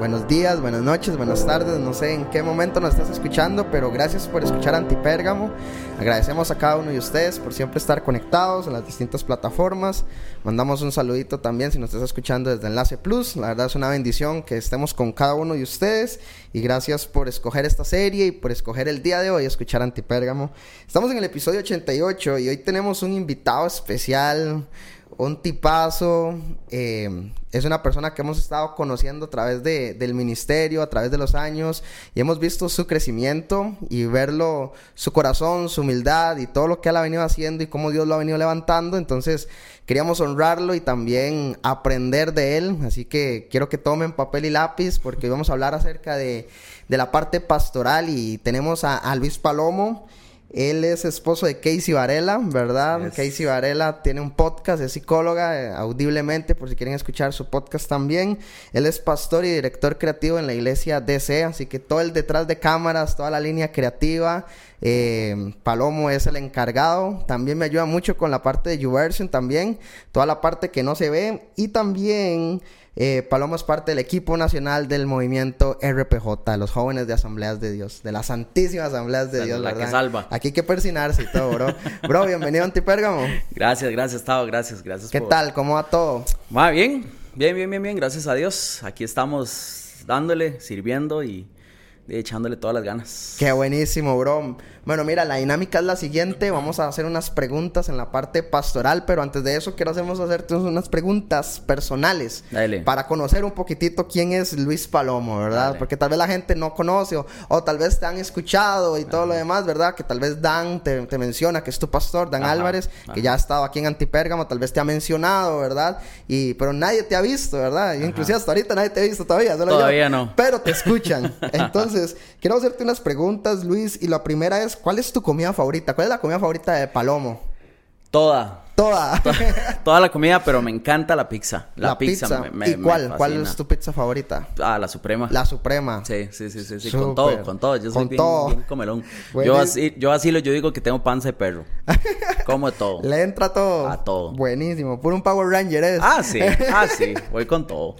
Buenos días, buenas noches, buenas tardes, no sé en qué momento nos estás escuchando, pero gracias por escuchar Antipérgamo. Agradecemos a cada uno de ustedes por siempre estar conectados en las distintas plataformas. Mandamos un saludito también si nos estás escuchando desde Enlace Plus. La verdad es una bendición que estemos con cada uno de ustedes y gracias por escoger esta serie y por escoger el día de hoy escuchar Antipérgamo. Estamos en el episodio 88 y hoy tenemos un invitado especial un tipazo, eh, es una persona que hemos estado conociendo a través de, del ministerio, a través de los años, y hemos visto su crecimiento y verlo, su corazón, su humildad y todo lo que él ha venido haciendo y cómo Dios lo ha venido levantando. Entonces, queríamos honrarlo y también aprender de él. Así que quiero que tomen papel y lápiz porque hoy vamos a hablar acerca de, de la parte pastoral y tenemos a, a Luis Palomo. Él es esposo de Casey Varela, ¿verdad? Casey Varela tiene un podcast, es psicóloga, eh, audiblemente, por si quieren escuchar su podcast también. Él es pastor y director creativo en la iglesia DC, así que todo el detrás de cámaras, toda la línea creativa. Eh, Palomo es el encargado. También me ayuda mucho con la parte de YouVersion también, toda la parte que no se ve. Y también eh, Palomo es parte del equipo nacional del movimiento RPJ, los jóvenes de Asambleas de Dios, de las Santísimas Asambleas de Dios, la ¿verdad? que salva. Aquí hay que persinarse y todo, bro. bro, bienvenido a Antipérgamo. Gracias, gracias, Tavo, gracias, gracias. ¿Qué por- tal? ¿Cómo va todo? Va bien, bien, bien, bien, bien, gracias a Dios. Aquí estamos dándole, sirviendo y echándole todas las ganas. Qué buenísimo, bro. Bueno, mira, la dinámica es la siguiente. Vamos a hacer unas preguntas en la parte pastoral, pero antes de eso quiero hacemos hacerte unas preguntas personales Dale. para conocer un poquitito quién es Luis Palomo, ¿verdad? Dale. Porque tal vez la gente no conoce o, o tal vez te han escuchado y todo lo demás, ¿verdad? Que tal vez Dan te, te menciona que es tu pastor, Dan Ajá, Álvarez, que ya ha estado aquí en Antipérgamo, tal vez te ha mencionado, ¿verdad? Y pero nadie te ha visto, ¿verdad? Y inclusive hasta ahorita nadie te ha visto todavía, solo yo. Todavía no. Pero te escuchan. Entonces, quiero hacerte unas preguntas, Luis. Y la primera es, ¿cuál es tu comida favorita? ¿Cuál es la comida favorita de Palomo? Toda, Toda. toda la comida, pero me encanta la pizza. La, pizza. me- me- ¿Y me cuál? ¿Cuál es tu pizza favorita? Ah, la suprema. La suprema. Sí, sí, sí, sí, con todo, con todo. Yo soy Con bien, todo. bien comelón. Bueno. Yo así, yo así lo yo digo que tengo panza de perro. Como de todo. Le entra todo. A todo. Buenísimo. Puro un Power Ranger es. Ah, sí, ah, sí, voy con todo.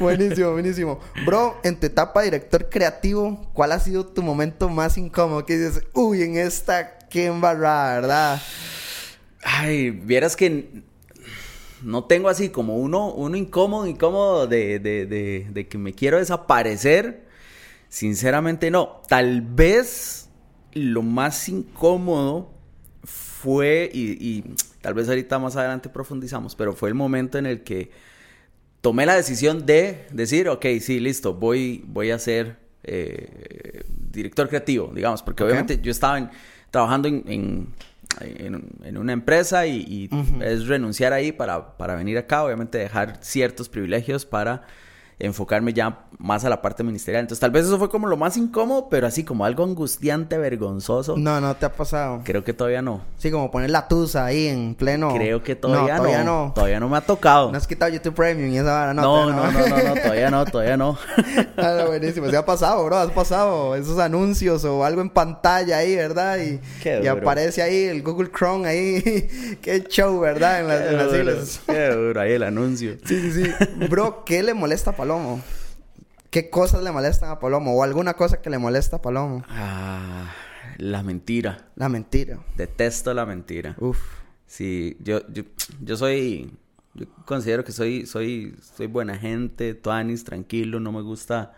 buenísimo, buenísimo. Bro, en tu etapa de director creativo, ¿cuál ha sido tu momento más incómodo? Que dices, uy, en esta, qué embarrada, ¿verdad? Ay, vieras que no tengo así como uno, uno incómodo, incómodo de, de, de, de que me quiero desaparecer. Sinceramente no. Tal vez lo más incómodo fue, y, y tal vez ahorita más adelante profundizamos, pero fue el momento en el que tomé la decisión de decir, ok, sí, listo, voy, voy a ser eh, director creativo, digamos, porque obviamente yo estaba en- trabajando en, en, en- en una empresa y, y es renunciar ahí para, para venir acá, obviamente dejar ciertos privilegios para enfocarme ya más a la parte ministerial. Entonces tal vez eso fue como lo más incómodo, pero así como algo angustiante, vergonzoso. No, no te ha pasado. Creo que todavía no. Sí, como poner la tusa ahí en pleno. Creo que todavía no. todavía no. Todavía no me ha tocado. No has quitado YouTube Premium y esa vara, no. No, no, todavía no, no, no, todavía no, todavía no. Ah, buenísimo. Se ha pasado, bro. Has pasado esos anuncios o algo en pantalla ahí, ¿verdad? Y, Qué aparece ahí el Google Chrome ahí. Qué show, ¿verdad? En, las- en las Qué duro, islas. qué duro, ahí el anuncio. Sí, sí, sí. Bro, ¿qué le molesta a Palomo? ¿Qué cosas le molestan a Palomo? ¿O alguna cosa que le molesta a Palomo? Ah, la mentira. La mentira. Detesto la mentira. Uf. Sí, yo, yo, yo soy, yo considero que soy, soy, soy buena gente, tuanis, tranquilo, no me gusta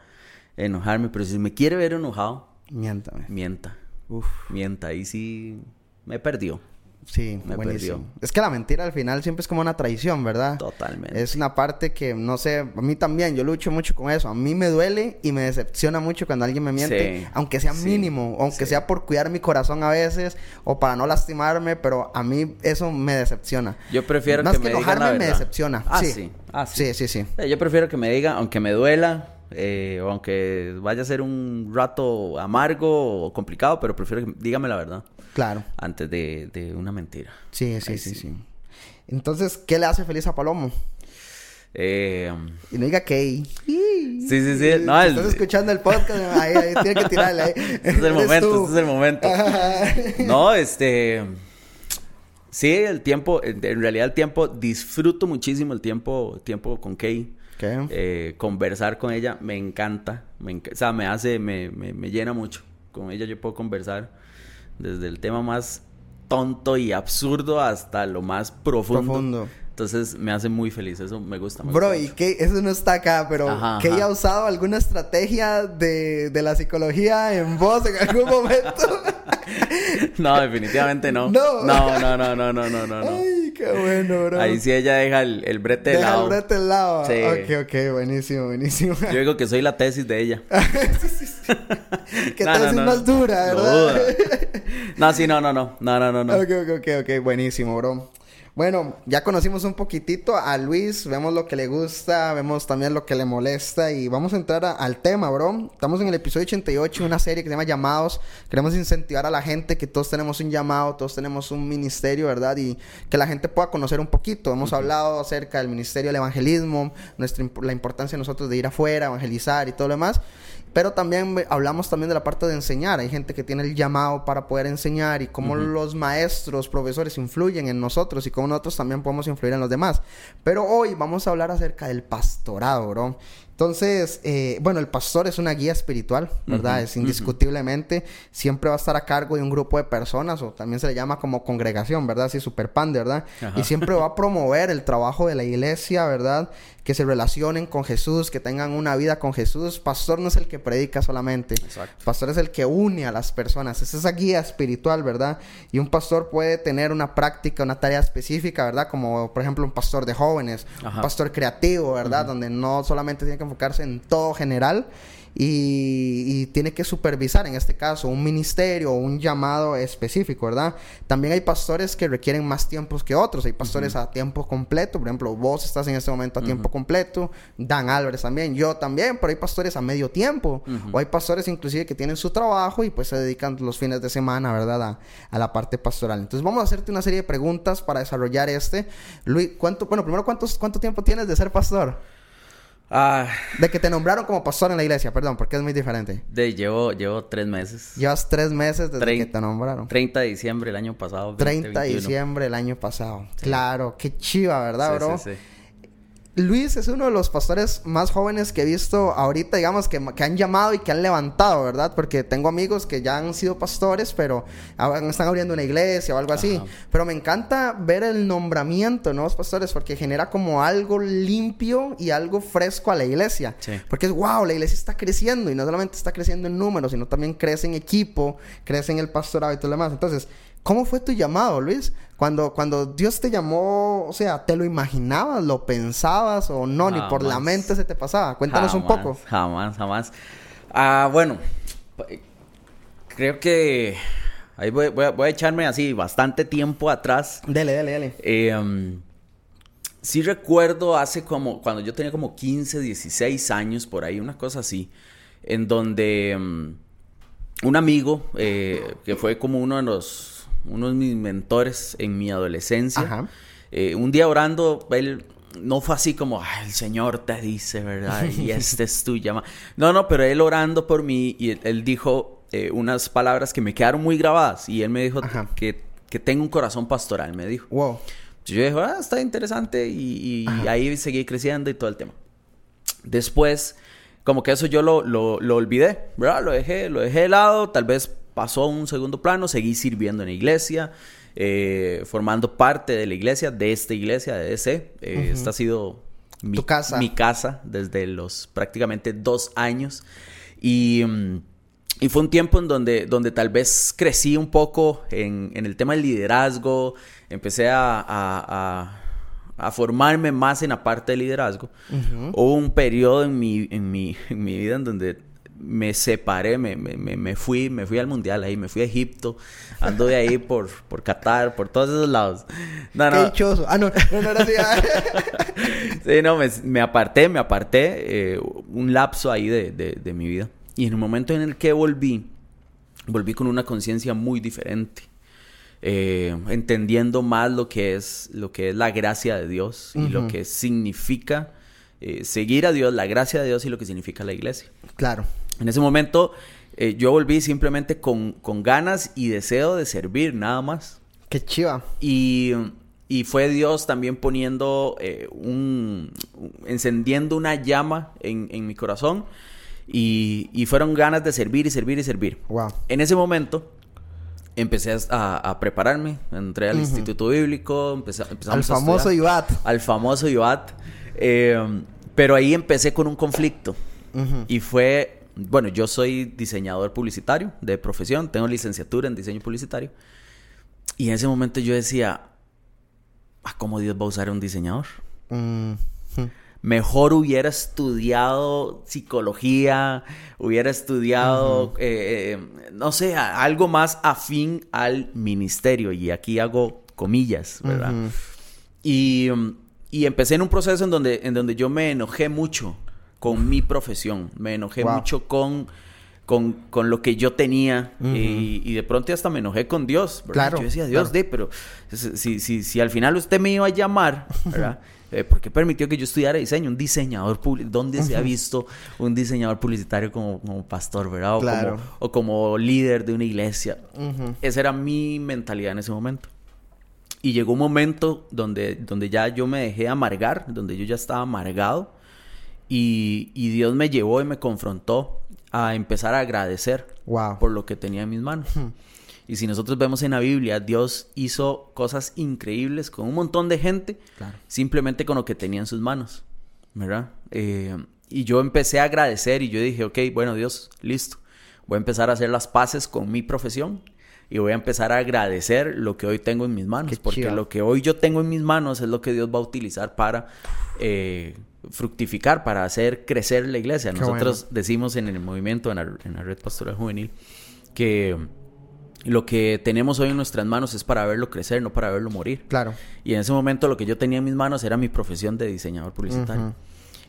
enojarme, pero si me quiere ver enojado, Miéntame. mienta, Uf. mienta, ahí sí me perdió. Sí, Me buenísimo. perdió. Es que la mentira al final siempre es como una traición, ¿verdad? Totalmente. Es una parte que, no sé, a mí también, yo lucho mucho con eso. A mí me duele y me decepciona mucho cuando alguien me miente, Sí, aunque sea sí, mínimo, aunque sí. sea por cuidar mi corazón a veces o para no lastimarme, pero a mí eso me decepciona. Yo prefiero Más que que me digan la enojarme, me decepciona. Ah, sí. sí. Ah, sí. Sí, sí. Eh, Yo prefiero que me diga, aunque me duela, eh, o aunque vaya a ser un rato amargo o complicado, pero prefiero que dígame la verdad. Claro. Antes de, de una mentira. Sí, sí, sí, sí, Entonces, ¿qué le hace feliz a Palomo? Eh, y no diga que. Sí, sí, sí. No, Estás escuchando el podcast, ahí, ahí tiene que tirarle. Ahí. Este es el momento, este es el momento. no, este. Sí, el tiempo, en realidad el tiempo, disfruto muchísimo el tiempo, tiempo con Kay. Eh, conversar con ella me encanta, me o sea, me hace, me, me, me, llena mucho. Con ella yo puedo conversar desde el tema más tonto y absurdo hasta lo más profundo. profundo. Entonces me hace muy feliz, eso me gusta. Bro, y que eso no está acá, pero ¿que ha usado alguna estrategia de, de, la psicología en vos en algún momento? no, definitivamente no. No. No, no, no, no, no, no, no. Ay, qué bueno, bro. Ahí sí ella deja el, el brete de lado. Deja el brete de lado. Sí. Ok, ok, buenísimo, buenísimo. Yo digo que soy la tesis de ella. sí, sí, sí. Que tesis más dura, ¿verdad? No, sí, no, no, no. No, no, no, no. Ok, ok, ok, ok, buenísimo, bro. Bueno, ya conocimos un poquitito a Luis, vemos lo que le gusta, vemos también lo que le molesta y vamos a entrar al tema, bro. Estamos en el episodio 88, una serie que se llama Llamados. Queremos incentivar a la gente que todos tenemos un llamado, todos tenemos un ministerio, ¿verdad? Y que la gente pueda conocer un poquito. Hemos hablado acerca del ministerio del evangelismo, nuestra, la importancia de nosotros de ir afuera, evangelizar y todo lo demás. Pero también hablamos también de la parte de enseñar. Hay gente que tiene el llamado para poder enseñar y cómo los maestros, profesores influyen en nosotros y cómo nosotros también podemos influir en los demás. Pero hoy vamos a hablar acerca del pastorado, bro. Entonces, eh, bueno, el pastor es una guía espiritual, ¿verdad? es indiscutiblemente, siempre va a estar a cargo de un grupo de personas, o también se le llama como congregación, ¿verdad? Así, super pan, ¿verdad? Y siempre va a promover el trabajo de la iglesia, ¿verdad? Que se relacionen con Jesús, que tengan una vida con Jesús. Pastor no es el que predica solamente. Exacto. Pastor es el que une a las personas. Es esa guía espiritual, ¿verdad? Y un pastor puede tener una práctica, una tarea específica, ¿verdad? Como, por ejemplo, un pastor de jóvenes, un pastor creativo, ¿verdad? Donde no solamente tiene que enfocarse en todo general y, tiene que supervisar, en este caso, un ministerio o un llamado específico, ¿verdad? También hay pastores que requieren más tiempos que otros. Hay pastores a tiempo completo, por ejemplo, vos estás en este momento a tiempo completo, Dan Álvarez también, yo también, pero hay pastores a medio tiempo. O hay pastores inclusive que tienen su trabajo y pues se dedican los fines de semana, ¿verdad? A, a, la parte pastoral. Entonces vamos a hacerte una serie de preguntas para desarrollar este. Luis, ¿cuánto, bueno, primero, ¿cuántos, ¿cuánto tiempo tienes de ser pastor? Ah. De que te nombraron como pastor en la iglesia, perdón, porque es muy diferente. De llevo, llevo tres meses. Llevas tres meses desde que te nombraron. 30 de diciembre el año pasado. 30 de diciembre el año pasado. Claro, qué chiva, ¿verdad, bro? Sí, sí. Luis es uno de los pastores más jóvenes que he visto ahorita, digamos, que, que, han llamado y que han levantado, ¿verdad? Porque tengo amigos que ya han sido pastores, pero están abriendo una iglesia o algo así. Pero me encanta ver el nombramiento de nuevos pastores porque genera como algo limpio y algo fresco a la iglesia. Porque es, wow, la iglesia está creciendo y no solamente está creciendo en números, sino también crece en equipo, crece en el pastorado y todo lo demás. Entonces, ¿Cómo fue tu llamado, Luis? Cuando, cuando Dios te llamó, o sea, ¿te lo imaginabas, lo pensabas o no? Ni por la mente se te pasaba. Cuéntanos un poco. Jamás, jamás. Ah, bueno, creo que ahí voy, a, echarme así bastante tiempo atrás. Dele, dele, dele. Eh, sí recuerdo hace como, cuando yo tenía como 15, 16 años, por ahí, una cosa así, en donde em, un amigo, eh, que fue como uno de los uno de mis mentores en mi adolescencia. Eh, un día orando, él no fue así como, el Señor te dice, ¿verdad? Y este es tu llamado. No, no, pero él orando por mí y él, dijo eh, unas palabras que me quedaron muy grabadas. Y él me dijo que, que tengo un corazón pastoral, me dijo. Wow. Yo dije, ah, está interesante. Y, ahí seguí creciendo y todo el tema. Después, como que eso yo lo, lo, lo olvidé, ¿verdad? Lo dejé, lo dejé de lado. Tal vez pasó a un segundo plano, seguí sirviendo en la iglesia, eh, formando parte de la iglesia, de esta iglesia, de ese. Eh, esta ha sido mi casa. mi casa desde los prácticamente dos años. Y, mm, y, fue un tiempo en donde, donde tal vez crecí un poco en, en el tema del liderazgo, empecé a, a, a, formarme más en la parte del liderazgo. Hubo un periodo en mi, en mi, en mi vida en donde me separé, me, me, me, fui, me fui al mundial ahí, me fui a Egipto, ando de ahí por, por Qatar, por todos esos lados. No, Qué dichoso. Ah, no, no, no, no sí, sí, no, me, aparté, me aparté eh, un lapso ahí de, de, mi vida. Y en el momento en el que volví, volví con una conciencia muy diferente. Eh, entendiendo más lo que es lo que es la gracia de Dios y lo que significa eh, seguir a Dios, la gracia de Dios y lo que significa la iglesia. Claro. En ese momento eh, yo volví simplemente con, ganas y deseo de servir, nada más. Qué chiva. Y, fue Dios también poniendo eh, un, encendiendo una llama en, mi corazón. Y, fueron ganas de servir y servir y servir. Wow. En ese momento empecé a, prepararme, entré al Instituto Bíblico, empecé, al famoso IBAT. Al famoso IBAT. Eh, pero ahí empecé con un conflicto. Y fue, bueno, yo soy diseñador publicitario de profesión, tengo licenciatura en diseño publicitario. Y en ese momento yo decía, ah, ¿cómo Dios va a usar un diseñador? Mejor hubiera estudiado psicología, hubiera estudiado, eh, eh, no sé, algo más afín al ministerio. Y aquí hago comillas, ¿verdad? Y y empecé en un proceso en donde, en donde yo me enojé mucho con mi profesión. Me enojé mucho con, con, con, lo que yo tenía. y, de pronto hasta me enojé con Dios. Claro. Yo decía, Dios, de, pero si, si, si al final usted me iba a llamar, ¿verdad? Eh, ¿Por qué permitió que yo estudiara diseño? Un diseñador público. ¿Dónde se ha visto un diseñador publicitario como, como pastor, verdad? O, como, o como líder de una iglesia. Esa era mi mentalidad en ese momento. Y llegó un momento donde, donde ya yo me dejé amargar, donde yo ya estaba amargado. Y, Dios me llevó y me confrontó a empezar a agradecer por lo que tenía en mis manos. Y si nosotros vemos en la Biblia, Dios hizo cosas increíbles con un montón de gente, simplemente con lo que tenía en sus manos, ¿verdad? Eh, y yo empecé a agradecer y yo dije, ok, bueno Dios, listo, voy a empezar a hacer las paces con mi profesión y voy a empezar a agradecer lo que hoy tengo en mis manos, porque lo que hoy yo tengo en mis manos es lo que Dios va a utilizar para eh, fructificar, para hacer crecer la iglesia. Nosotros decimos en el movimiento, en la, red pastoral juvenil, que lo que tenemos hoy en nuestras manos es para verlo crecer, no para verlo morir. Claro. Y en ese momento lo que yo tenía en mis manos era mi profesión de diseñador publicitario.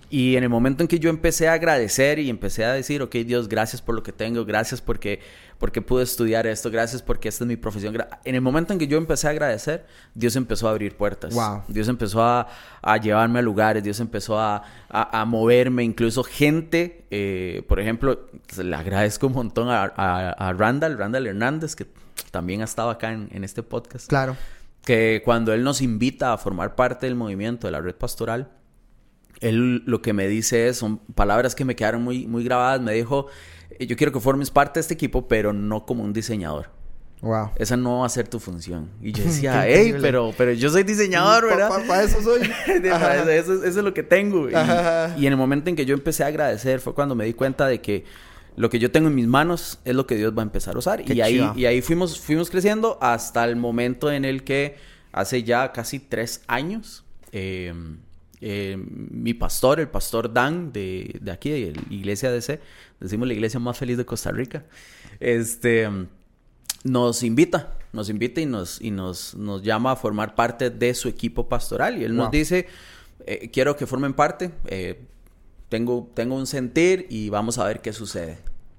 Y en el momento en que yo empecé a agradecer y empecé a decir, ok, Dios, gracias por lo que tengo, gracias porque, porque pude estudiar esto, gracias porque esta es mi profesión. En el momento en que yo empecé a agradecer, Dios empezó a abrir puertas. Dios empezó a, llevarme a lugares, Dios empezó a, moverme, incluso gente, eh, por ejemplo, le agradezco un montón a, Randall, Randall Hernández, que también ha estado acá en, en este podcast. Claro. Que cuando él nos invita a formar parte del movimiento de la red pastoral, él lo que me dice es, son palabras que me quedaron muy, muy grabadas. Me dijo, eh, yo quiero que formes parte de este equipo, pero no como un diseñador. Wow. Esa no va a ser tu función. Y yo decía, hey, pero, pero yo soy diseñador, ¿verdad? Para eso soy. eso, es lo que tengo. Y, en el momento en que yo empecé a agradecer fue cuando me di cuenta de que lo que yo tengo en mis manos es lo que Dios va a empezar a usar. y ahí, y ahí fuimos, fuimos creciendo hasta el momento en el que hace ya casi tres años. Eh, eh, mi pastor, el pastor Dan de, de aquí, de la iglesia DC, decimos la iglesia más feliz de Costa Rica, este, nos invita, nos invita y nos, y nos, nos llama a formar parte de su equipo pastoral. Y él nos dice, eh, quiero que formen parte, eh, tengo, tengo un sentir y vamos a ver qué sucede.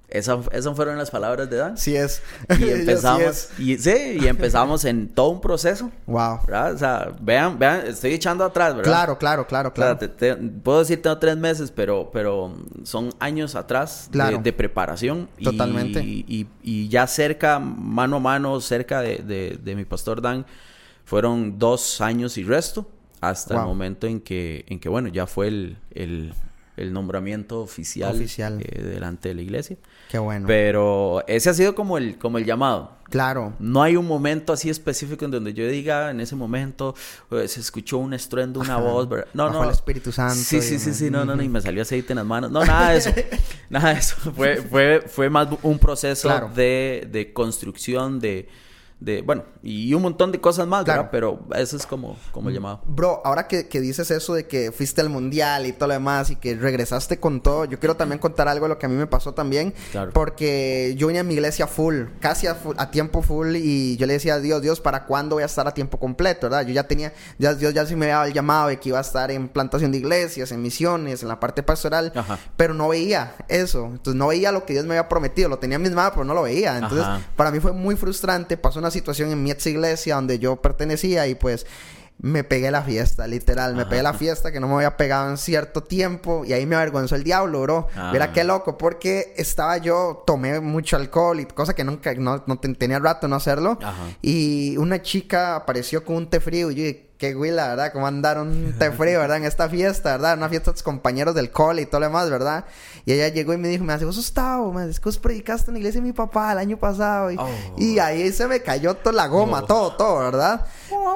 Esas fueron las palabras de Dan. Sí es. Y empezamos, Y, sí, y empezamos en todo un proceso. Wow. ¿verdad? O sea, vean, vean, estoy echando atrás, ¿verdad? Claro, claro, claro, claro. puedo decir tengo tres meses, pero, pero son años atrás de, preparación. Totalmente. Y, y, ya cerca, mano a mano, cerca de, de, mi pastor Dan, fueron dos años y resto hasta el momento en que, en que, bueno, ya fue el, el, el nombramiento oficial, oficial. Eh, delante de la iglesia. Qué bueno. Pero ese ha sido como el, como el llamado. Claro. No hay un momento así específico en donde yo diga, en ese momento eh, se escuchó un estruendo, una voz. No, no. el Espíritu Santo. Sí, sí, sí, sí, no, no, no, y me salió aceite en las manos. No, nada de eso. nada de eso. Fue, fue, fue más un proceso de, de construcción, de de, bueno, y un montón de cosas más, Claro. ¿verdad? Pero eso es como, como el llamado. Bro, ahora que, que dices eso de que fuiste al mundial y todo lo demás y que regresaste con todo, yo quiero también contar algo de lo que a mí me pasó también. Claro. Porque yo venía a mi iglesia full, casi a, full- a tiempo full y yo le decía a Dios, Dios, ¿para cuándo voy a estar a tiempo completo? ¿Verdad? Yo ya tenía, ya, Dios ya sí me había llamado de que iba a estar en plantación de iglesias, en misiones, en la parte pastoral, Ajá. pero no veía eso. Entonces no veía lo que Dios me había prometido, lo tenía en mis manos, pero no lo veía. Entonces Ajá. para mí fue muy frustrante. Pasó una situación en mi ex iglesia donde yo pertenecía y pues me pegué la fiesta, literal. Me Ajá. pegué la fiesta que no me había pegado en cierto tiempo y ahí me avergonzó el diablo, bro. Ah. Mira qué loco, porque estaba yo, tomé mucho alcohol y cosa que nunca, no, no ten- tenía rato no hacerlo. Ajá. Y una chica apareció con un té frío y yo dije, qué güey, la verdad, cómo andaron un té frío, ¿verdad? En esta fiesta, ¿verdad? Una fiesta de tus compañeros del cole y todo lo demás, ¿verdad? Y ella llegó y me dijo, me hace, vos sos Tavo, me es que vos predicaste en la iglesia de mi papá el año pasado. Y, Oh. y ahí se me cayó toda la goma, Oh. todo, todo, ¿verdad?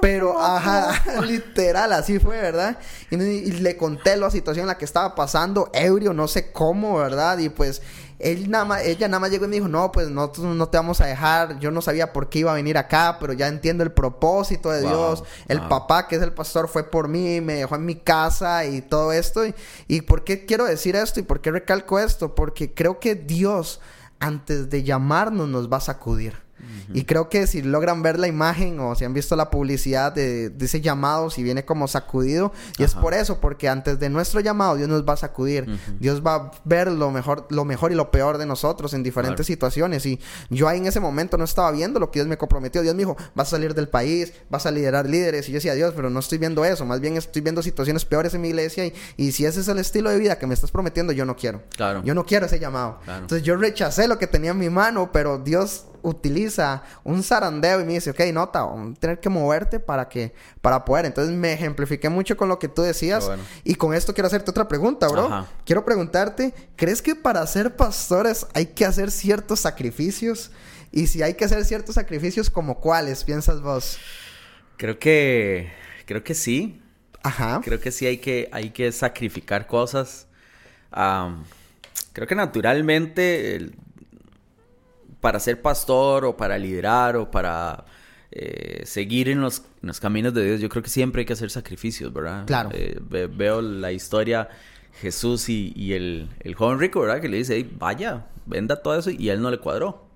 Pero, ajá, literal, así fue, ¿verdad? Y, y le conté la situación en la que estaba pasando, ebrio, no sé cómo, ¿verdad? Y pues él nada más, ella nada más llegó y me dijo, no, pues nosotros no te vamos a dejar. Yo no sabía por qué iba a venir acá, pero ya entiendo el propósito de Wow, Dios. El wow. papá, que es el pastor, fue por mí, me dejó en mi casa y todo esto. Y, y por qué quiero decir esto y por qué recalco esto? Porque creo que Dios, antes de llamarnos, nos va a sacudir. Y creo que si logran ver la imagen o si han visto la publicidad de, de ese llamado, si viene como sacudido, y es por eso, porque antes de nuestro llamado Dios nos va a sacudir. Dios va a ver lo mejor, lo mejor y lo peor de nosotros en diferentes Claro. situaciones. Y yo ahí en ese momento no estaba viendo lo que Dios me comprometió. Dios me dijo, vas a salir del país, vas a liderar líderes. Y yo decía, Dios, pero no estoy viendo eso. Más bien estoy viendo situaciones peores en mi iglesia. Y, y si ese es el estilo de vida que me estás prometiendo, yo no quiero. Claro. Yo no quiero ese llamado. Claro. Entonces yo rechacé lo que tenía en mi mano, pero Dios utiliza un zarandeo y me dice, ok, nota, vamos a tener que moverte para que, para poder. Entonces me ejemplifiqué mucho con lo que tú decías. Bueno. Y con esto quiero hacerte otra pregunta, bro. Ajá. Quiero preguntarte, ¿crees que para ser pastores hay que hacer ciertos sacrificios? Y si hay que hacer ciertos sacrificios, ¿como cuáles piensas vos? Creo que, creo que sí. Ajá. Creo que sí hay que, hay que sacrificar cosas. Creo que naturalmente el- para ser pastor o para liderar o para eh, seguir en los, en los caminos de Dios, yo creo que siempre hay que hacer sacrificios, ¿verdad? Claro. Eh, ve- veo la historia Jesús y, y el, el joven rico, ¿verdad? Que le dice, "Ey, vaya, venda todo eso y a él no le cuadró,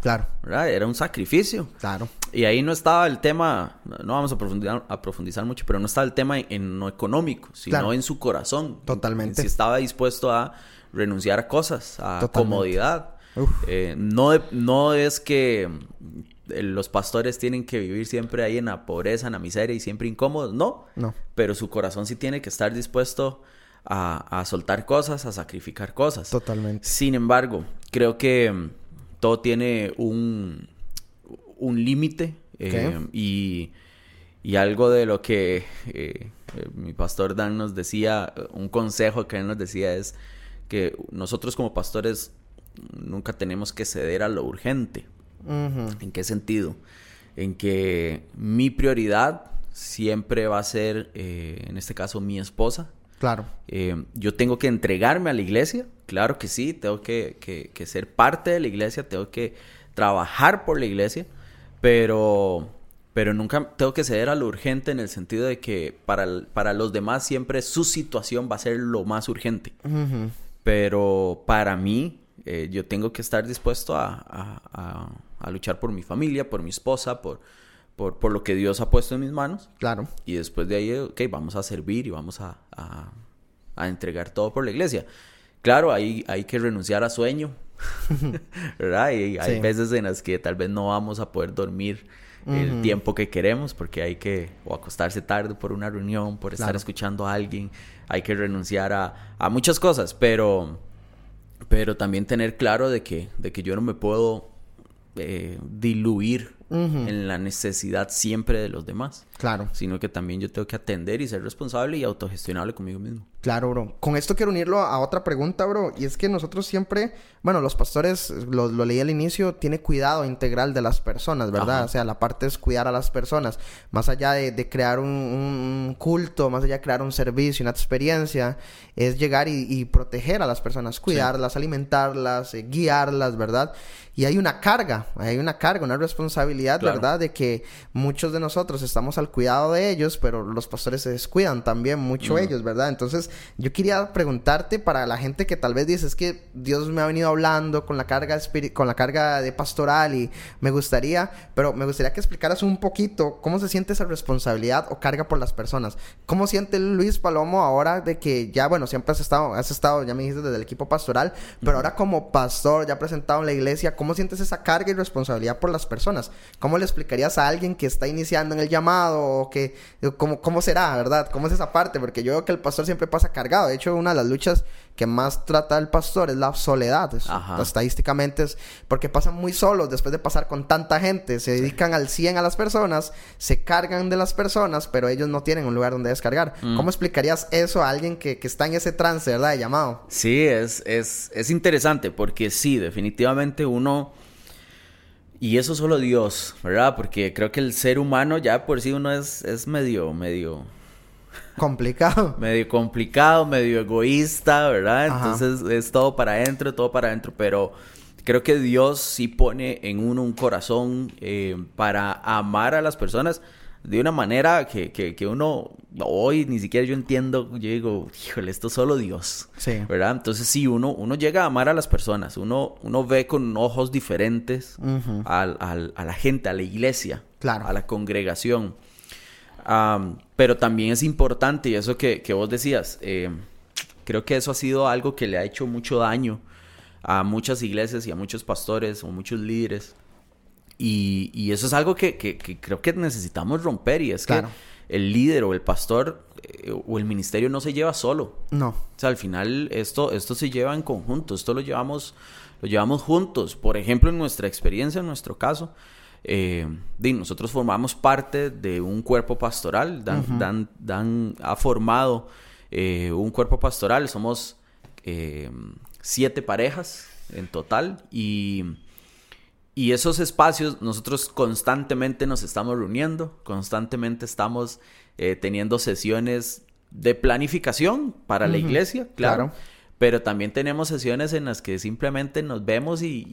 Claro, ¿verdad? Era un sacrificio. claro. Y ahí no estaba el tema, no vamos a profundizar, a profundizar mucho, pero no estaba el tema en, en lo económico, sino Claro. en su corazón. Totalmente. En si estaba dispuesto a renunciar a cosas, a Totalmente. comodidad. Eh, no, no es que eh, los pastores tienen que vivir siempre ahí en la pobreza, en la miseria y siempre incómodos, no. No. Pero su corazón sí tiene que estar dispuesto a, a soltar cosas, a sacrificar cosas. Totalmente. Sin embargo, creo que mm, todo tiene un, un límite eh, y, y algo de lo que eh, mi pastor Dan nos decía, un consejo que él nos decía es que nosotros como pastores nunca tenemos que ceder a lo urgente. ¿En qué sentido? En que mi prioridad siempre va a ser, eh, en este caso, mi esposa. Claro. Eh, yo tengo que entregarme a la iglesia, claro que sí, tengo que, que- que ser parte de la iglesia, tengo que trabajar por la iglesia, pero, pero nunca tengo que ceder a lo urgente en el sentido de que para, para los demás siempre su situación va a ser lo más urgente, pero para mí eh, yo tengo que estar dispuesto a, a- a- a luchar por mi familia, por mi esposa, por, por, por lo que Dios ha puesto en mis manos. Claro. Y después de ahí, ok, vamos a servir y vamos a, entregar todo por la iglesia. Claro, hay, hay que renunciar a sueño, ¿verdad? Y hay Sí. veces en las que tal vez no vamos a poder dormir el tiempo que queremos porque hay que o acostarse tarde por una reunión, por estar Claro. escuchando a alguien, hay que renunciar a, a muchas cosas, pero, pero también tener claro de que, de que yo no me puedo eh, diluir en la necesidad siempre de los demás Claro. sino que también yo tengo que atender y ser responsable y autogestionable conmigo mismo. Claro, bro. Con esto quiero unirlo a otra pregunta, bro. Y es que nosotros siempre, bueno, los pastores, lo, leí al inicio, tiene cuidado integral de las personas, ¿verdad? O sea, la parte es cuidar a las personas. Más allá de, crear un, culto, más allá de crear un servicio, una experiencia, es llegar y, proteger a las personas, cuidarlas, alimentarlas, eh, guiarlas, ¿verdad? Y hay una carga, hay una carga, una responsabilidad, ¿verdad? De que muchos de nosotros estamos al cuidado de ellos, pero los pastores se descuidan también mucho ellos, ¿verdad? Entonces, yo quería preguntarte para la gente que tal vez dice, es que Dios me ha venido hablando con la carga con la carga de pastoral y me gustaría, pero me gustaría que explicaras un poquito cómo se siente esa responsabilidad o carga por las personas. ¿Cómo siente Luis Palomo ahora de que ya, bueno, siempre has estado, has estado, ya me dijiste, desde el equipo pastoral, pero ahora como pastor, ya presentado en la iglesia, ¿cómo sientes esa carga y responsabilidad por las personas? ¿Cómo le explicarías a alguien que está iniciando en el llamado o que, cómo, cómo será, verdad? ¿Cómo es esa parte? Porque yo veo que el pastor siempre pasa cargado. De hecho, una de las luchas que más trata el pastor es la soledad. estadísticamente es porque pasan muy solos después de pasar con tanta gente. Se dedican al 100 a las personas, se cargan de las personas, pero ellos no tienen un lugar donde descargar. Mm. ¿Cómo explicarías eso a alguien que, que, está en ese trance, ¿verdad? De llamado. Sí, es, es, es interesante porque sí, definitivamente uno... Y eso solo Dios, ¿verdad? Porque creo que el ser humano ya por sí uno es, es medio, medio Complicado. medio complicado, medio egoísta, ¿verdad? Entonces es todo para adentro, todo para adentro, pero creo que Dios sí pone en uno un corazón eh, para amar a las personas de una manera que, que, uno hoy ni siquiera yo entiendo, yo digo, híjole, esto es solo Dios, sí. ¿verdad? Entonces sí, uno, uno llega a amar a las personas, uno, uno ve con ojos diferentes a la gente, a la iglesia, claro. a la congregación pero también es importante, y eso que, vos decías, eh, creo que eso ha sido algo que le ha hecho mucho daño a muchas iglesias y a muchos pastores o muchos líderes. Y, eso es algo que, creo que necesitamos romper y es que el líder o el pastor eh, o el ministerio no se lleva solo. No. O sea, al final esto, esto se lleva en conjunto, esto lo llevamos, lo llevamos juntos. Por ejemplo, en nuestra experiencia, en nuestro caso, eh, nosotros formamos parte de un cuerpo pastoral. Dan, Dan, ha formado eh, un cuerpo pastoral. Somos eh, siete parejas en total. Y, y esos espacios nosotros constantemente nos estamos reuniendo. Constantemente estamos eh, teniendo sesiones de planificación para la iglesia. claro pero también tenemos sesiones en las que simplemente nos vemos y,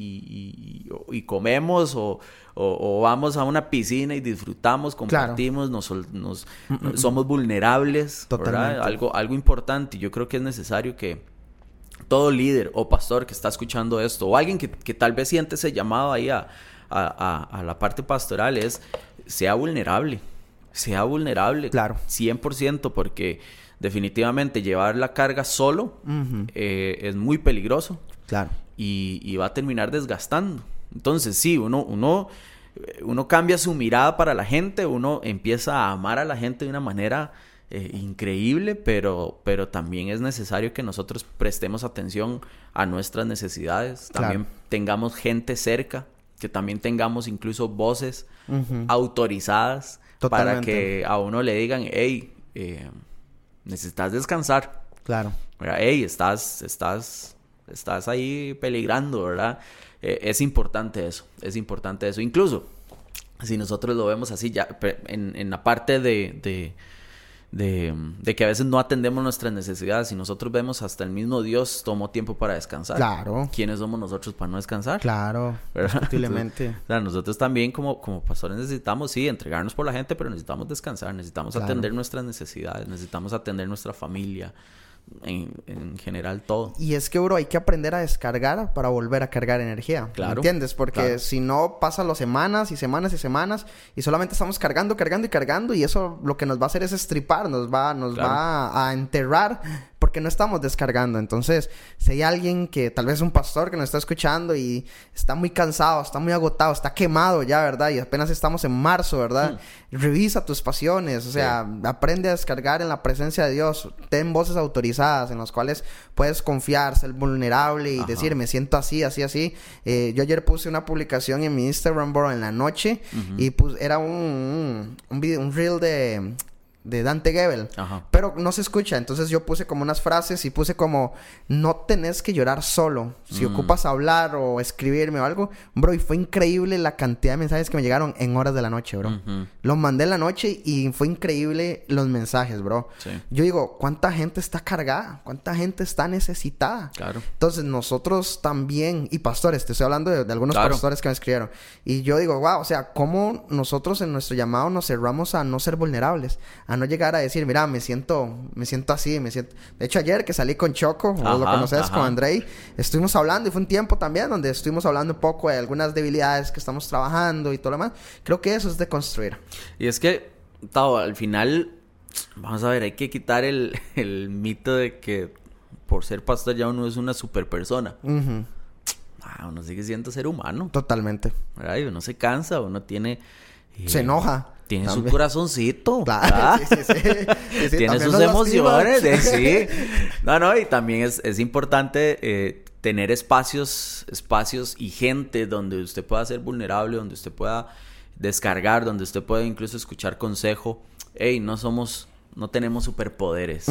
y, comemos o, o, vamos a una piscina y disfrutamos, compartimos, nos, nos mm, mm, mm. somos vulnerables, Algo, algo importante. Yo creo que es necesario que todo líder o pastor que está escuchando esto, o alguien que, que tal vez siente ese llamado ahí a, a, a, la parte pastoral, es sea vulnerable, sea vulnerable, claro. 100%, porque definitivamente llevar la carga solo eh, es muy peligroso. Claro. Y, va a terminar desgastando. Entonces, sí, uno, uno, uno cambia su mirada para la gente, uno empieza a amar a la gente de una manera eh, increíble, pero, pero también es necesario que nosotros prestemos atención a nuestras necesidades. También tengamos gente cerca, que también tengamos incluso voces autorizadas para que a uno le digan, hey, eh, necesitas descansar. Claro. Hey, estás, estás, estás ahí peligrando, ¿verdad? Eh, es importante eso, es importante eso. Incluso, si nosotros lo vemos así, ya en, en la parte de de, que a veces no atendemos nuestras necesidades y nosotros vemos hasta el mismo Dios tomó tiempo para descansar. Claro. ¿Quiénes somos nosotros para no descansar? Claro, posiblemente. o sea, nosotros también como, como pastores necesitamos, sí, entregarnos por la gente, pero necesitamos descansar, necesitamos atender nuestras necesidades, necesitamos atender nuestra familia, en, general todo. Y es que, bro, hay que aprender a descargar para volver a cargar energía. Claro. ¿Entiendes? Porque si no, pasan las semanas y semanas y semanas y solamente estamos cargando, cargando y cargando y eso lo que nos va a hacer es estripar, nos va, nos va a enterrar porque no estamos descargando. Entonces, si hay alguien que tal vez es un pastor que nos está escuchando y está muy cansado, está muy agotado, está quemado ya, ¿verdad? Y apenas estamos en marzo, ¿verdad? Hmm. Revisa tus pasiones, o sea, aprende a descargar en la presencia de Dios. Ten voces autorizadas en las cuales puedes confiar, ser vulnerable y decir, me siento así, así, así. Eh, yo ayer puse una publicación en mi Instagram, bro, en la noche y pues era un, un, un, video, un reel de de Dante Gebel, Ajá. pero no se escucha. Entonces yo puse como unas frases y puse como, no tenés que llorar solo. Si Mm. ocupas hablar o escribirme o algo, bro, y fue increíble la cantidad de mensajes que me llegaron en horas de la noche, bro. Ujú. Los mandé en la noche y fue increíble los mensajes, bro. Sí. Yo digo, ¿cuánta gente está cargada? ¿Cuánta gente está necesitada? Claro. Entonces nosotros también, y pastores, te estoy hablando de, de algunos Claro. pastores que me escribieron, y yo digo, wow, o sea, ¿cómo nosotros en nuestro llamado nos cerramos a no ser vulnerables? A no llegar a decir, mira, me siento, me siento así, me siento... De hecho, ayer que salí con Choco, vos lo Ajá, conoces, ajá. con Andrei, estuvimos hablando y fue un tiempo también donde estuvimos hablando un poco de algunas debilidades que estamos trabajando y todo lo demás. Creo que eso es de construir. Y es que, Tao, al final, vamos a ver, hay que quitar el, el mito de que por ser pastor ya uno es una super persona. Ah, uno sigue siendo ser humano. Totalmente. ¿verdad? Y uno se cansa, uno tiene... eh, Se enoja. Tiene su corazoncito. Claro, ¿verdad? sí, sí, sí. Sí, sí, tiene sus emociones, sí. No, no, y también es, es importante eh, tener espacios, espacios y gente donde usted pueda ser vulnerable, donde usted pueda descargar, donde usted pueda incluso escuchar consejo. Ey, no somos, no tenemos superpoderes.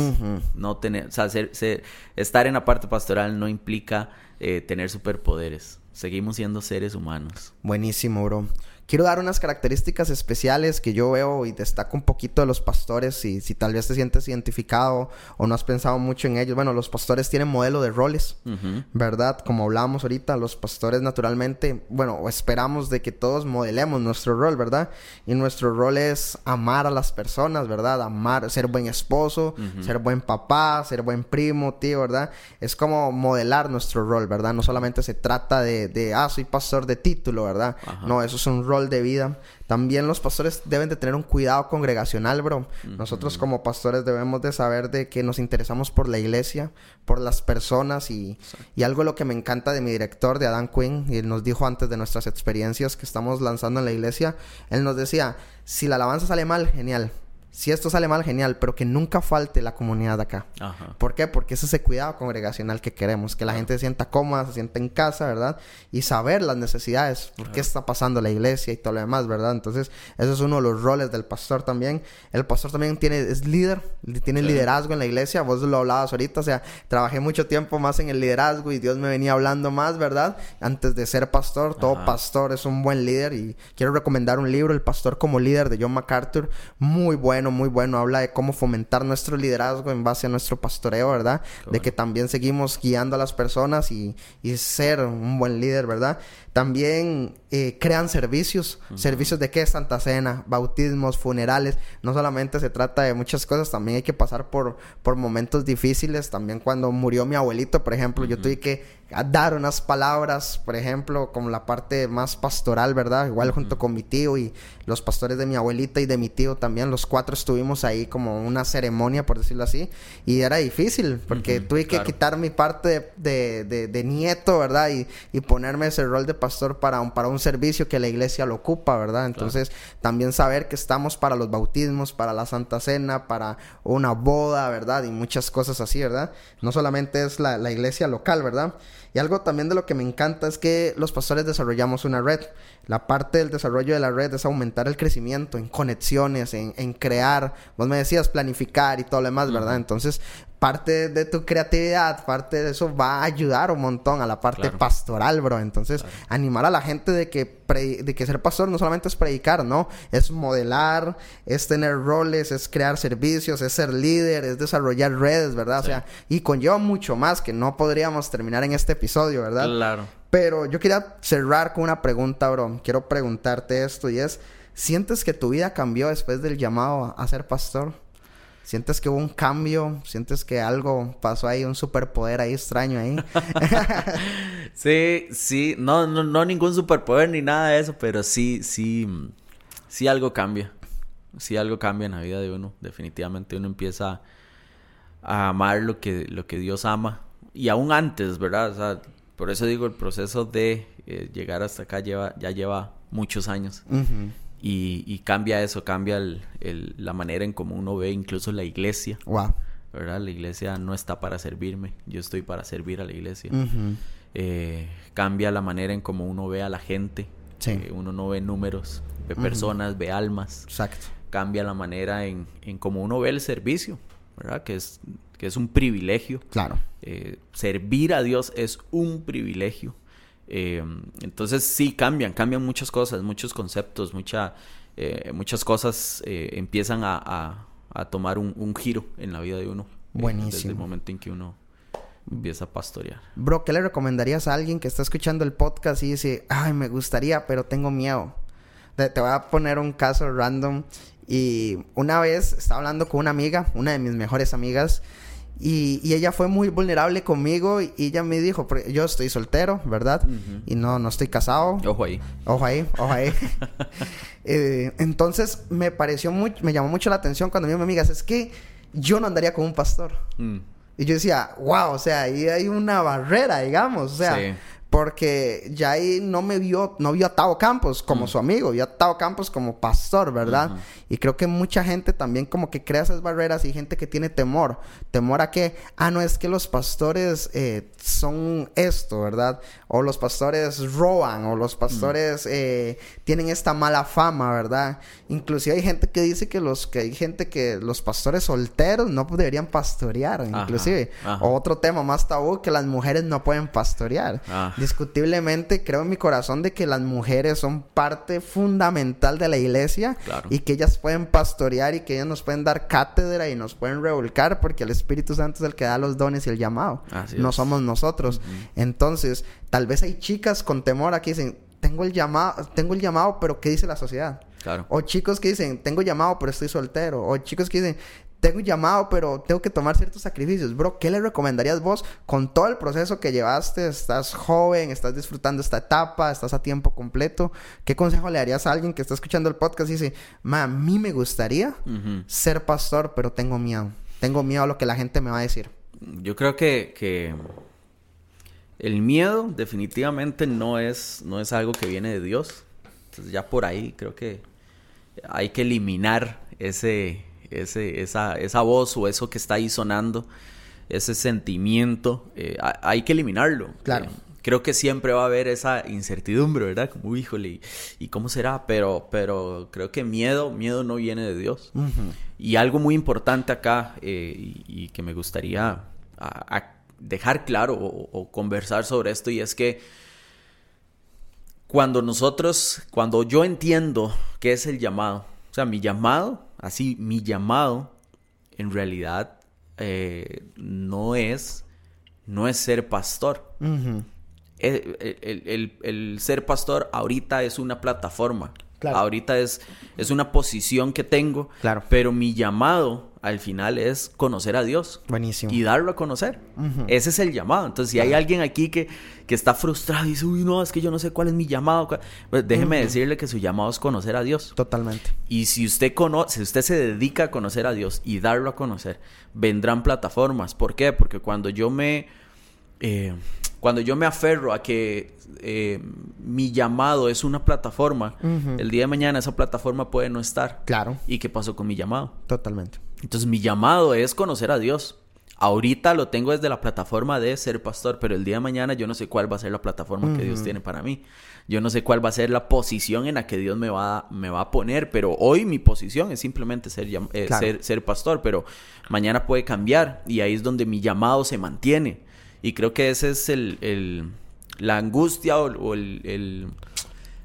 No tener, o sea, ser- ser- estar en la parte pastoral no implica eh, tener superpoderes. Seguimos siendo seres humanos. Buenísimo, bro. Quiero dar unas características especiales que yo veo y destaco un poquito de los pastores y si tal vez te sientes identificado o no has pensado mucho en ellos. Bueno, los pastores tienen modelo de roles, Ujú. ¿verdad? Como hablábamos ahorita, los pastores naturalmente, bueno, esperamos de que todos modelemos nuestro rol, ¿verdad? Y nuestro rol es amar a las personas, ¿verdad? Amar, ser buen esposo, ser buen papá, ser buen primo, tío, ¿verdad? Es como modelar nuestro rol, ¿verdad? No solamente se trata de, de ah, soy pastor de título, ¿verdad? Ajá. No, eso es un rol de vida. También los pastores deben de tener un cuidado congregacional, bro. Nosotros como pastores debemos de saber de que nos interesamos por la iglesia, por las personas y, y algo lo que me encanta de mi director, de Adam Quinn, y él nos dijo antes de nuestras experiencias que estamos lanzando en la iglesia, él nos decía, si la alabanza sale mal, genial. Si esto sale mal, genial, pero que nunca falte la comunidad de acá. Ajá. ¿Por qué? Porque es ese cuidado congregacional que queremos, que la gente se sienta cómoda, se sienta en casa, ¿verdad? Y saber las necesidades, por qué está pasando la iglesia y todo lo demás, ¿verdad? Entonces, eso es uno de los roles del pastor también. El pastor también tiene, es líder, tiene Sí. liderazgo en la iglesia, vos lo hablabas ahorita, o sea, trabajé mucho tiempo más en el liderazgo y Dios me venía hablando más, ¿verdad? Antes de ser pastor, todo pastor es un buen líder y quiero recomendar un libro, El pastor como líder de John MacArthur, muy bueno, muy bueno, habla de cómo fomentar nuestro liderazgo en base a nuestro pastoreo, ¿verdad? Qué de bueno. que también seguimos guiando a las personas y, y ser un buen líder, ¿verdad? También eh, crean servicios, servicios de qué? Santa Cena, bautismos, funerales. No solamente se trata de muchas cosas, también hay que pasar por, por momentos difíciles. También cuando murió mi abuelito, por ejemplo, yo tuve que dar unas palabras, por ejemplo, como la parte más pastoral, ¿verdad? Igual junto con mi tío y los pastores de mi abuelita y de mi tío también, los cuatro estuvimos ahí como una ceremonia, por decirlo así, y era difícil porque tuve que claro. quitar mi parte de, de- de- de nieto, ¿verdad? Y, y ponerme ese rol de pastor para un, para un servicio que la iglesia lo ocupa, ¿verdad? Entonces, también saber que estamos para los bautismos, para la Santa Cena, para una boda, ¿verdad? Y muchas cosas así, ¿verdad? No solamente es la, la iglesia local, ¿verdad? Y algo también de lo que me encanta es que los pastores desarrollamos una red. La parte del desarrollo de la red es aumentar el crecimiento en conexiones, en, en crear, vos me decías, planificar y todo lo demás, ¿verdad? Entonces, parte de tu creatividad, parte de eso va a ayudar un montón a la parte Claro. pastoral, bro. Entonces, animar a la gente de que, pre- de que ser pastor no solamente es predicar, ¿no? Es modelar, es tener roles, es crear servicios, es ser líder, es desarrollar redes, ¿verdad? O sea, y conlleva mucho más que no podríamos terminar en este episodio, ¿verdad? Claro. Pero yo quería cerrar con una pregunta, bro. Quiero preguntarte esto y es, ¿sientes que tu vida cambió después del llamado a ser pastor? ¿Sientes que hubo un cambio? ¿Sientes que algo pasó ahí, un superpoder ahí extraño ahí? Sí, sí, no, no, no ningún superpoder ni nada de eso, pero sí, sí, sí algo cambia. Sí algo cambia en la vida de uno. Definitivamente uno empieza a amar lo que, lo que Dios ama. Y aún antes, ¿verdad? O sea, por eso digo, el proceso de eh, llegar hasta acá lleva, ya lleva muchos años. Y, y cambia eso, cambia el- el- la manera en cómo uno ve incluso la iglesia, Wow. ¿verdad? La iglesia no está para servirme, yo estoy para servir a la iglesia. Eh, cambia la manera en cómo uno ve a la gente. Sí. Eh, uno no ve números, ve personas, ve almas. Exacto. cambia la manera en, en cómo uno ve el servicio, ¿verdad? Que es, que es un privilegio. Claro. Eh, servir a Dios es un privilegio. Eh, entonces sí cambian, cambian muchas cosas, muchos conceptos, mucha, eh, muchas cosas eh, empiezan a, a- a tomar un, un giro en la vida de uno. eh, desde el Buenísimo. momento en que uno empieza a pastorear. Bro, ¿qué le recomendarías a alguien que está escuchando el podcast y dice, ay, me gustaría, pero tengo miedo? Te, te voy a poner un caso random. Y una vez estaba hablando con una amiga, una de mis mejores amigas, y, y ella fue muy vulnerable conmigo y, ella me dijo, yo estoy soltero, ¿verdad? Y no, no estoy casado. Ojo ahí. Ojo ahí, ojo ahí. Eh, entonces me pareció muy, me llamó mucho la atención cuando me dijo mi amiga, es que yo no andaría con un pastor. Mm, Y yo decía, wow, o sea, ahí hay una barrera, digamos, o sea, Sí. Porque ya ahí no me vio, no vio a Tao Campos como su amigo, vio a Tao Campos como pastor, ¿verdad? Y creo que mucha gente también como que crea esas barreras y gente que tiene temor. ¿Temor a qué? Ah, no, es que los pastores eh, son esto, ¿verdad? O los pastores roban, o los pastores eh, tienen esta mala fama, ¿verdad? Inclusive hay gente que dice que los que hay gente que los pastores solteros no deberían pastorear, inclusive. O otro tema más tabú que las mujeres no pueden pastorear. Discutiblemente creo en mi corazón de que las mujeres son parte fundamental de la iglesia Claro. y que ellas pueden pastorear y que ellas nos pueden dar cátedra y nos pueden revolcar porque el Espíritu Santo es el que da los dones y el llamado. Así no es. somos nosotros. Entonces, tal vez hay chicas con temor aquí dicen, tengo el llamado, tengo el llamado, pero ¿qué dice la sociedad? Claro. O chicos que dicen, tengo llamado, pero estoy soltero. O chicos que dicen, tengo llamado, pero tengo que tomar ciertos sacrificios. Bro, ¿qué le recomendarías vos con todo el proceso que llevaste? Estás joven, estás disfrutando esta etapa, estás a tiempo completo. ¿Qué consejo le darías a alguien que está escuchando el podcast y dice, ma, a mí me gustaría ser pastor, pero tengo miedo? Tengo miedo a lo que la gente me va a decir. Yo creo que, que el miedo definitivamente no es, no es algo que viene de Dios. Entonces ya por ahí creo que hay que eliminar ese, ese, esa, esa voz o eso que está ahí sonando, ese sentimiento. eh, ha- hay que eliminarlo. Claro. Eh, creo que siempre va a haber esa incertidumbre, ¿verdad? Como, híjole, ¿y, y cómo será? Pero, pero creo que miedo, miedo no viene de Dios. Y algo muy importante acá eh, y, y que me gustaría a- a dejar claro o, o conversar sobre esto y es que cuando nosotros, cuando yo entiendo qué es el llamado, o sea, mi llamado, así, mi llamado, en realidad eh, no es, no es ser pastor. El, el- el- el ser pastor ahorita es una plataforma. Claro. Ahorita es, es una posición que tengo. Claro. Pero mi llamado al final es conocer a Dios. Buenísimo. Y darlo a conocer. Ese es el llamado. Entonces, si hay alguien aquí que, que está frustrado y dice, uy, no, es que yo no sé cuál es mi llamado. cuál-". Pues déjeme decirle que su llamado es conocer a Dios. Totalmente. Y si usted conoce, si usted se dedica a conocer a Dios y darlo a conocer, vendrán plataformas. ¿Por qué? Porque cuando yo me eh, cuando yo me aferro a que eh, mi llamado es una plataforma, el día de mañana esa plataforma puede no estar. Claro. ¿Y qué pasó con mi llamado? Totalmente. Entonces mi llamado es conocer a Dios. Ahorita lo tengo desde la plataforma de ser pastor, pero el día de mañana yo no sé cuál va a ser la plataforma que Dios tiene para mí. Yo no sé cuál va a ser la posición en la que Dios me va, me va a poner, pero hoy mi posición es simplemente ser, eh, Claro. ser, ser pastor, pero mañana puede cambiar y ahí es donde mi llamado se mantiene. Y creo que ese es el, el- la angustia o, o el, el-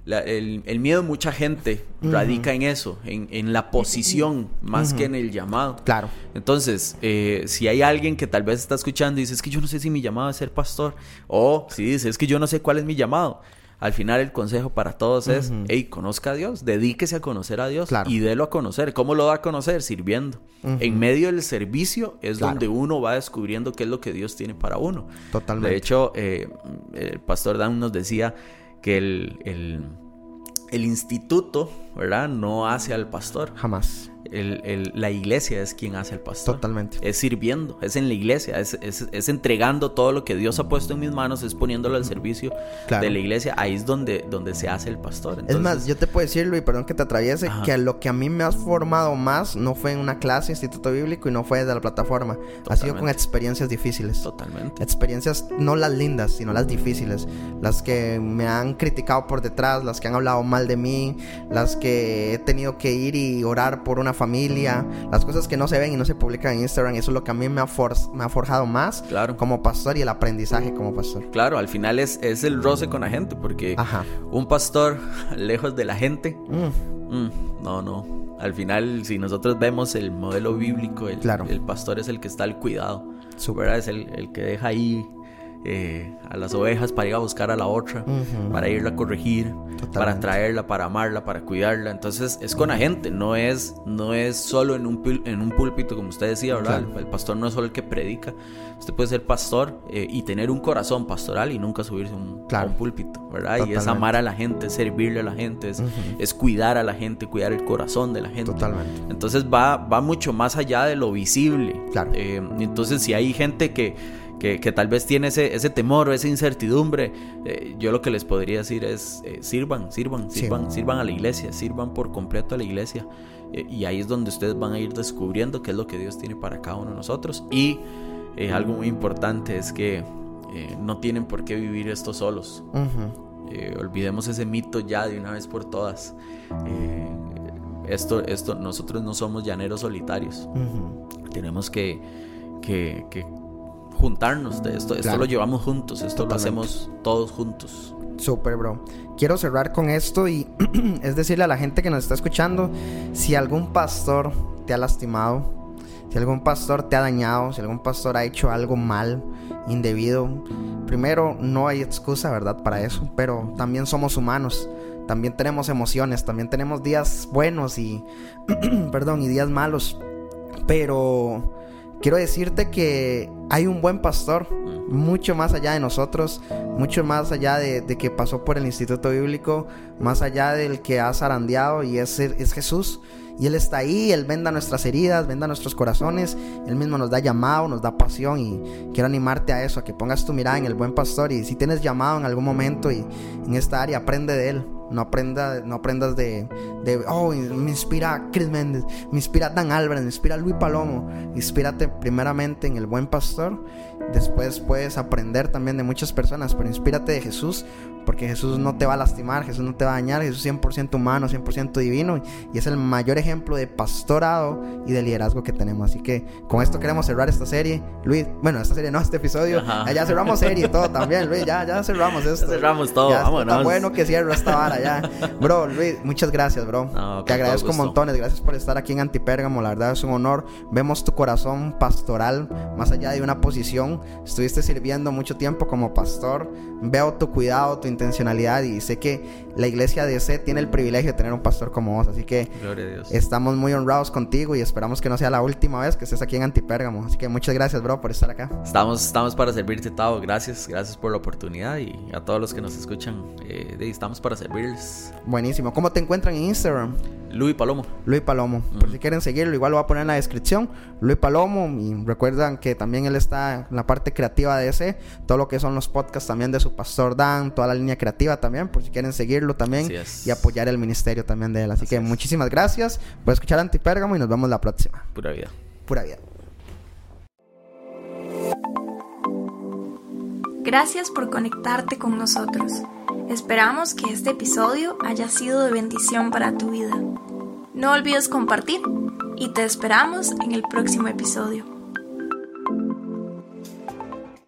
la- el- el miedo de mucha gente radica en eso, en, en la posición más que en el llamado. Claro. Entonces, eh, si hay alguien que tal vez está escuchando y dice, es que yo no sé si mi llamado es ser pastor, o si dice, es que yo no sé cuál es mi llamado, al final el consejo para todos es, hey, conozca a Dios, dedíquese a conocer a Dios Claro. y délo a conocer. ¿Cómo lo da a conocer? Sirviendo. En medio del servicio es Claro. donde uno va descubriendo qué es lo que Dios tiene para uno. Totalmente. De hecho, eh, el pastor Dan nos decía que el, el- el instituto, ¿verdad? No hace al pastor. Jamás. La iglesia es quien hace el pastor. Totalmente. Es sirviendo, es en la iglesia, es, entregando todo lo que Dios ha puesto en mis manos, es poniéndolo al servicio de la iglesia. Ahí es donde, donde se hace el pastor. es más, yo te puedo decir, Luis, perdón que te atraviese, que lo que a mí me ha formado más no fue en una clase, instituto bíblico, y no fue de la plataforma. Ha sido con experiencias difíciles. Totalmente. Experiencias no las lindas, sino las difíciles. Las que me han criticado por detrás, las que han hablado mal de mí, las que he tenido que ir y orar por una familia, las cosas que no se ven y no se publican en Instagram. Eso es lo que a mí me ha, me ha forjado más claro. como pastor y el aprendizaje como pastor. Claro, al final es, es el roce con la gente, porque un pastor lejos de la gente, mm. Mm, no, no. Al final, si nosotros vemos el modelo bíblico, el, el pastor es el que está al cuidado. ¿verdad? Es el, el que deja ahí eh, a las ovejas para ir a buscar a la otra, para irla a corregir, para traerla, para amarla, para cuidarla. Entonces es con la gente, no es, no es solo en un, en un púlpito, como usted decía, ¿verdad? El, pastor no es solo el que predica. Usted puede ser pastor eh, y tener un corazón pastoral y nunca subirse a un, púlpito, ¿verdad? Y es amar a la gente, servirle a la gente, es, cuidar a la gente, cuidar el corazón de la gente. Totalmente. Entonces va, va mucho más allá de lo visible. Claro. Eh, entonces si hay gente que que, tal vez tiene ese, ese temor o esa incertidumbre, eh, yo lo que les podría decir es, eh, sirvan, sirvan, sirvan, sirvan a la iglesia, sirvan por completo a la iglesia. Eh, y ahí es donde ustedes van a ir descubriendo qué es lo que Dios tiene para cada uno de nosotros. Y algo muy importante es que no tienen por qué vivir esto solos. olvidemos ese mito ya de una vez por todas. esto, esto, nosotros no somos llaneros solitarios. Tenemos que, que, que juntarnos de esto. Esto lo llevamos juntos, esto lo hacemos todos juntos. Super, bro. Quiero cerrar con esto y es decirle a la gente que nos está escuchando, si algún pastor te ha lastimado, si algún pastor te ha dañado, si algún pastor ha hecho algo mal, indebido, primero no hay excusa, ¿verdad? Para eso, pero también somos humanos. También tenemos emociones, también tenemos días buenos y perdón, y días malos. Pero quiero decirte que hay un buen pastor, mucho más allá de nosotros, mucho más allá de, que pasó por el Instituto Bíblico, más allá del que ha zarandeado y es, es Jesús. Y Él está ahí, Él venda nuestras heridas, venda nuestros corazones, Él mismo nos da llamado, nos da pasión y quiero animarte a eso, a que pongas tu mirada en el buen pastor. Y si tienes llamado en algún momento y en esta área, aprende de Él, no, aprenda, no aprendas de, oh, me inspira Chris Méndez, me inspira Dan Álvarez, me inspira Luis Palomo. Inspírate primeramente en el buen pastor. Después puedes aprender también de muchas personas, pero inspírate de Jesús, porque Jesús no te va a lastimar, Jesús no te va a dañar, Jesús es 100% humano, 100% divino y es el mayor ejemplo de pastorado y de liderazgo que tenemos. Así que con esto queremos cerrar esta serie. Luis, bueno, esta serie no, este episodio. Ya cerramos serie y todo también, Luis, ya, ya cerramos esto. cerramos todo, ya Está bueno que cierro esta vara ya. Bro, Luis, muchas gracias, bro. te agradezco montones, gracias por estar aquí en Antipérgamo, la verdad es un honor. Vemos tu corazón pastoral más allá de una posición. Estuviste sirviendo mucho tiempo como pastor. Veo tu cuidado, tu intencionalidad y sé que la iglesia de C tiene el privilegio de tener un pastor como vos. Así que estamos muy honrados contigo y esperamos que no sea la última vez que estés aquí en Antipérgamo. Así que muchas gracias, bro, por estar acá. Estamos, estamos para servirte, Tavo. Gracias, gracias por la oportunidad y a todos los que nos escuchan, eh, estamos para servirles. Buenísimo. ¿Cómo te encuentran en Instagram? Luis Palomo. Luis Palomo. Por si quieren seguirlo, igual lo voy a poner en la descripción. Luis Palomo. Y recuerdan que también él está en la parte creativa de ese. Todo lo que son los podcasts también de su pastor Dan. Toda la línea creativa también. Por si quieren seguirlo también. Y apoyar el ministerio también de él. Así, que muchísimas gracias por escuchar Antipérgamo y nos vemos la próxima. Pura vida. Pura vida. Gracias por conectarte con nosotros. Esperamos que este episodio haya sido de bendición para tu vida. No olvides compartir y te esperamos en el próximo episodio.